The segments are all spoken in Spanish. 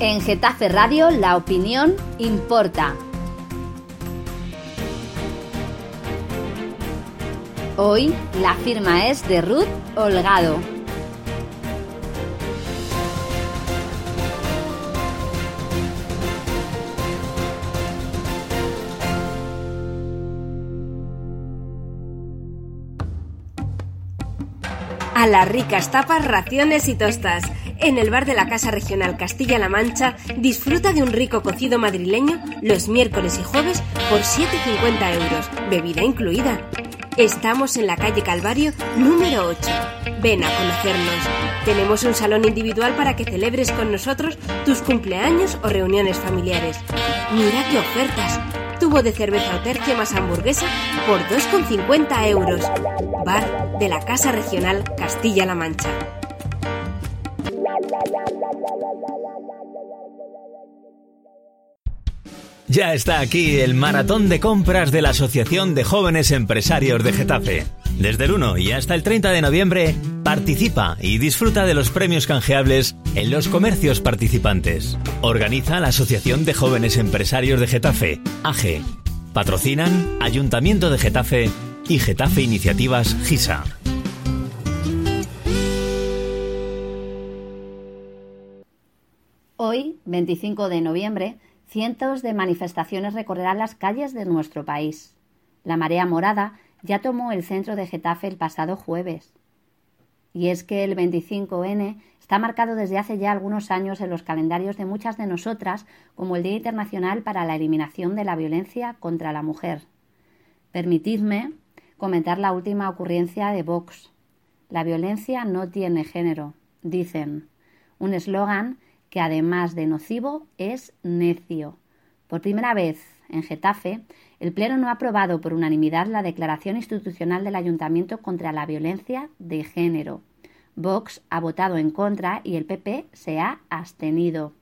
En Getafe Radio la opinión importa. Hoy la firma es de Ruth Holgado. A las ricas tapas, raciones y tostas. En el bar de la Casa Regional Castilla-La Mancha, disfruta de un rico cocido madrileño los miércoles y jueves por 7,50 euros, bebida incluida. Estamos en la calle Calvario número 8. Ven a conocernos. Tenemos un salón individual para que celebres con nosotros tus cumpleaños o reuniones familiares. Mira qué ofertas tubo de cerveza o tercio más hamburguesa por 2,50 euros. Bar de la Casa Regional Castilla-La Mancha. Ya está aquí el maratón de compras de la Asociación de Jóvenes Empresarios de Getafe. Desde el 1 y hasta el 30 de noviembre, participa y disfruta de los premios canjeables en los comercios participantes. Organiza la Asociación de Jóvenes Empresarios de Getafe, AGE. Patrocinan Ayuntamiento de Getafe y Getafe Iniciativas GISA. Hoy, 25 de noviembre, cientos de manifestaciones recorrerán las calles de nuestro país. La marea morada ya tomó el centro de Getafe el pasado jueves. Y es que el 25N está marcado desde hace ya algunos años en los calendarios de muchas de nosotras como el Día Internacional para la Eliminación de la Violencia contra la Mujer. Permitidme comentar la última ocurrencia de Vox. La violencia no tiene género, dicen. Un eslogan que además de nocivo es necio. Por primera vez en Getafe, el Pleno no ha aprobado por unanimidad la declaración institucional del Ayuntamiento contra la violencia de género. Vox ha votado en contra y el PP se ha abstenido.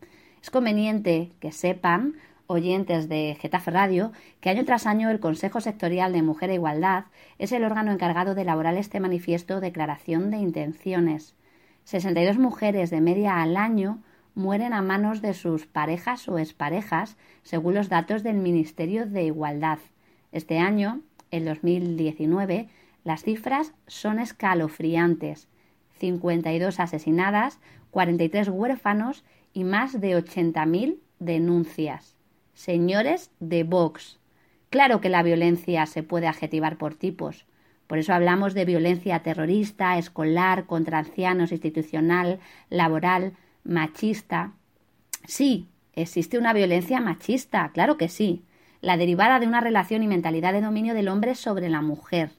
Es conveniente que sepan, oyentes de Getafe Radio, que año tras año el Consejo Sectorial de Mujer e Igualdad es el órgano encargado de elaborar este manifiesto Declaración de Intenciones. 62 mujeres de media al año mueren a manos de sus parejas o exparejas, según los datos del Ministerio de Igualdad. Este año, el 2019, las cifras son escalofriantes. 52 asesinadas, 43 huérfanos y más de 80.000 denuncias. Señores de Vox, claro que la violencia se puede adjetivar por tipos. Por eso hablamos de violencia terrorista, escolar, contra ancianos, institucional, laboral, machista. Sí, existe una violencia machista, claro que sí, la derivada de una relación y mentalidad de dominio del hombre sobre la mujer.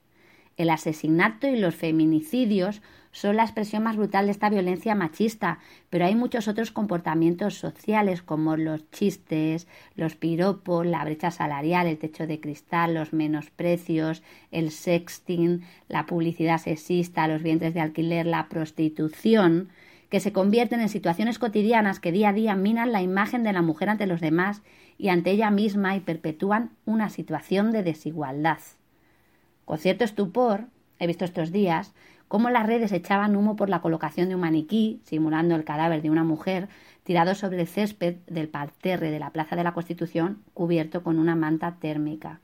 El asesinato y los feminicidios son la expresión más brutal de esta violencia machista, pero hay muchos otros comportamientos sociales como los chistes, los piropos, la brecha salarial, el techo de cristal, los menosprecios, el sexting, la publicidad sexista, los vientres de alquiler, la prostitución, que se convierten en situaciones cotidianas que día a día minan la imagen de la mujer ante los demás y ante ella misma y perpetúan una situación de desigualdad. Con cierto estupor, he visto estos días cómo las redes echaban humo por la colocación de un maniquí, simulando el cadáver de una mujer, tirado sobre el césped del parterre de la Plaza de la Constitución, cubierto con una manta térmica.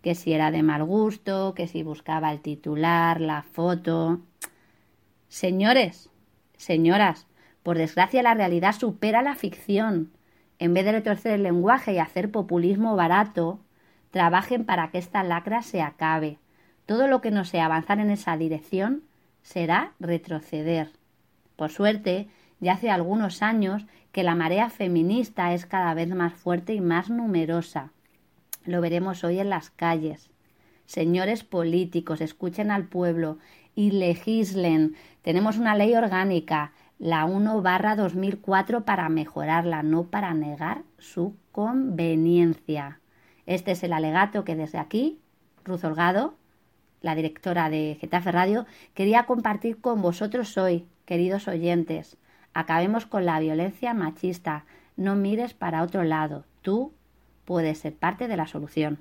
Que si era de mal gusto, que si buscaba el titular, la foto. Señores, Señoras, por desgracia la realidad supera la ficción. En vez de retorcer el lenguaje y hacer populismo barato, trabajen para que esta lacra se acabe. Todo lo que no sea avanzar en esa dirección será retroceder. Por suerte, ya hace algunos años que la marea feminista es cada vez más fuerte y más numerosa. Lo veremos hoy en las calles. Señores políticos, escuchen al pueblo y legislen. Tenemos una ley orgánica, la 1 barra 2004, para mejorarla, no para negar su conveniencia. Este es el alegato que desde aquí, Ruth Holgado, la directora de Getafe Radio, quería compartir con vosotros hoy, queridos oyentes. Acabemos con la violencia machista. No mires para otro lado. Tú puedes ser parte de la solución.